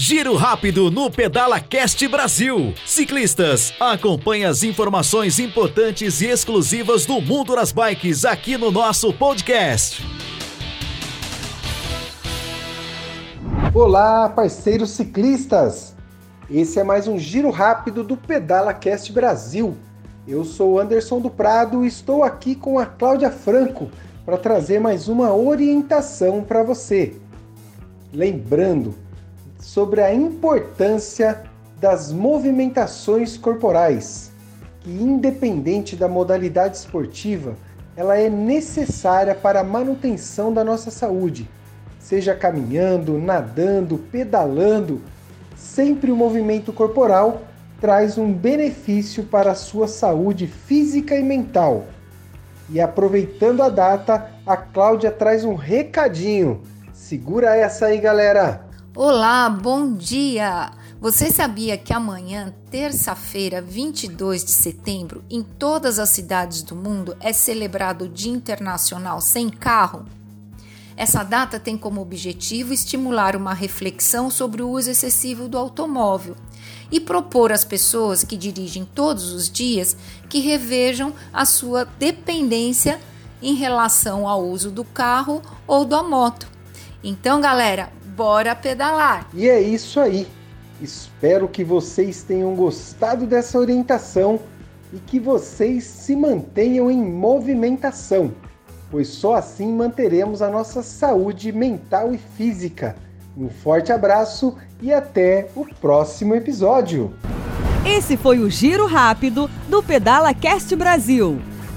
Giro rápido no Pedala Cast Brasil. Ciclistas, acompanhe as informações importantes e exclusivas do mundo das bikes aqui no nosso podcast. Olá, parceiros ciclistas! Esse é mais um giro rápido do Pedala Cast Brasil. Eu sou Anderson do Prado e estou aqui com a Cláudia Franco para trazer mais uma orientação para você. Lembrando, sobre a importância das movimentações corporais, que independente da modalidade esportiva, ela é necessária para a manutenção da nossa saúde. Seja caminhando, nadando, pedalando, sempre o movimento corporal traz um benefício para a sua saúde física e mental. E aproveitando a data, a Cláudia traz um recadinho. Segura essa aí, galera! Olá, bom dia! Você sabia que amanhã, terça-feira, 22 de setembro, em todas as cidades do mundo é celebrado o Dia Internacional Sem Carro? Essa data tem como objetivo estimular uma reflexão sobre o uso excessivo do automóvel e propor às pessoas que dirigem todos os dias que revejam a sua dependência em relação ao uso do carro ou da moto. Então, galera, bora pedalar! E é isso aí. Espero que vocês tenham gostado dessa orientação e que vocês se mantenham em movimentação, pois só assim manteremos a nossa saúde mental e física. Um forte abraço e até o próximo episódio. Esse foi o Giro Rápido do Pedala Cast Brasil.